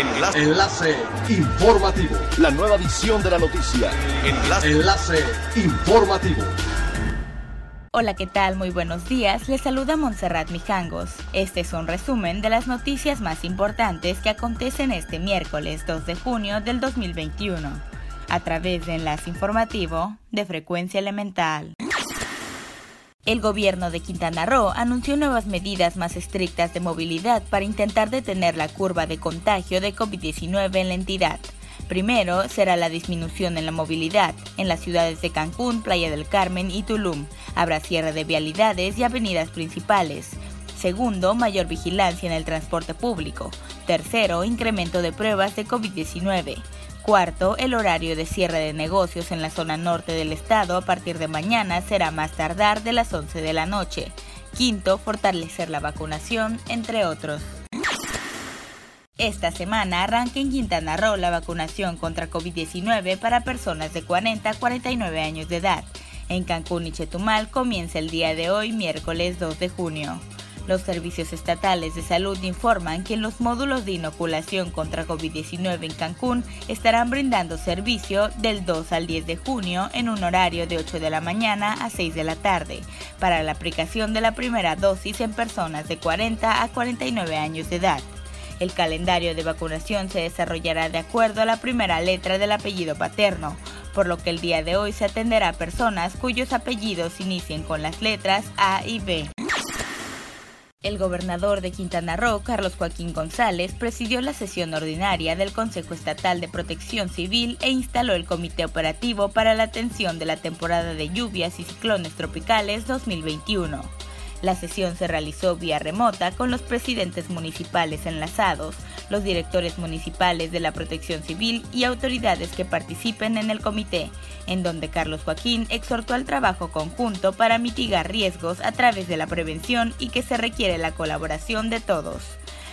Enlace. Enlace informativo. La nueva edición de la noticia. Enlace. Enlace informativo. Hola, ¿qué tal? Muy buenos días. Les saluda Montserrat Mijangos. Este es un resumen de las noticias más importantes que acontecen este miércoles 2 de junio del 2021, a través de Enlace Informativo de Frecuencia Elemental. El gobierno de Quintana Roo anunció nuevas medidas más estrictas de movilidad para intentar detener la curva de contagio de COVID-19 en la entidad. Primero será la disminución en la movilidad en las ciudades de Cancún, Playa del Carmen y Tulum. Habrá cierre de vialidades y avenidas principales. Segundo, mayor vigilancia en el transporte público. Tercero, incremento de pruebas de COVID-19. Cuarto, el horario de cierre de negocios en la zona norte del estado a partir de mañana será más tardar de las 11 de la noche. Quinto, fortalecer la vacunación, entre otros. Esta semana arranca en Quintana Roo la vacunación contra COVID-19 para personas de 40 a 49 años de edad. En Cancún y Chetumal comienza el día de hoy, miércoles 2 de junio. Los servicios estatales de salud informan que en los módulos de inoculación contra COVID-19 en Cancún estarán brindando servicio del 2 al 10 de junio en un horario de 8 de la mañana a 6 de la tarde para la aplicación de la primera dosis en personas de 40 a 49 años de edad. El calendario de vacunación se desarrollará de acuerdo a la primera letra del apellido paterno, por lo que el día de hoy se atenderá a personas cuyos apellidos inicien con las letras A y B. El gobernador de Quintana Roo, Carlos Joaquín González, presidió la sesión ordinaria del Consejo Estatal de Protección Civil e instaló el Comité Operativo para la atención de la temporada de lluvias y ciclones tropicales 2021. La sesión se realizó vía remota con los presidentes municipales enlazados, los directores municipales de la Protección Civil y autoridades que participen en el comité, en donde Carlos Joaquín exhortó al trabajo conjunto para mitigar riesgos a través de la prevención y que se requiere la colaboración de todos.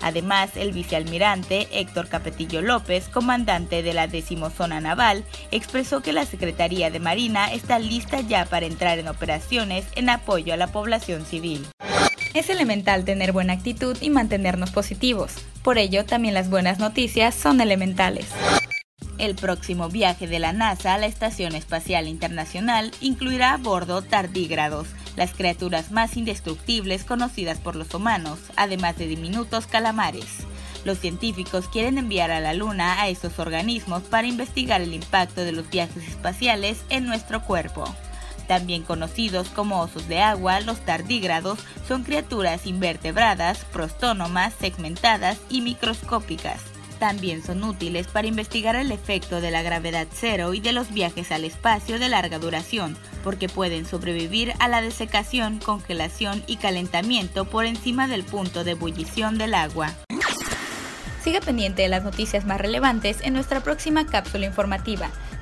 Además, el vicealmirante Héctor Capetillo López, comandante de la decimozona naval, expresó que la Secretaría de Marina está lista ya para entrar en operaciones en apoyo a la población civil. Es elemental tener buena actitud y mantenernos positivos. Por ello, también las buenas noticias son elementales. El próximo viaje de la NASA a la Estación Espacial Internacional incluirá a bordo tardígrados, las criaturas más indestructibles conocidas por los humanos, además de diminutos calamares. Los científicos quieren enviar a la Luna a estos organismos para investigar el impacto de los viajes espaciales en nuestro cuerpo. También conocidos como osos de agua, los tardígrados son criaturas invertebradas, prostónomas, segmentadas y microscópicas también son útiles para investigar el efecto de la gravedad cero y de los viajes al espacio de larga duración, porque pueden sobrevivir a la desecación, congelación y calentamiento por encima del punto de ebullición del agua. Siga pendiente de las noticias más relevantes en nuestra próxima cápsula informativa.